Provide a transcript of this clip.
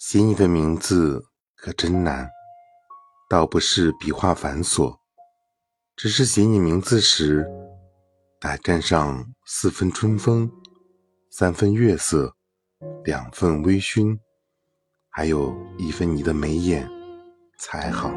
写你的名字可真难，倒不是笔画繁琐，只是写你名字时，得沾上四分春风，三分月色，两份微醺，还有一分你的眉眼才好。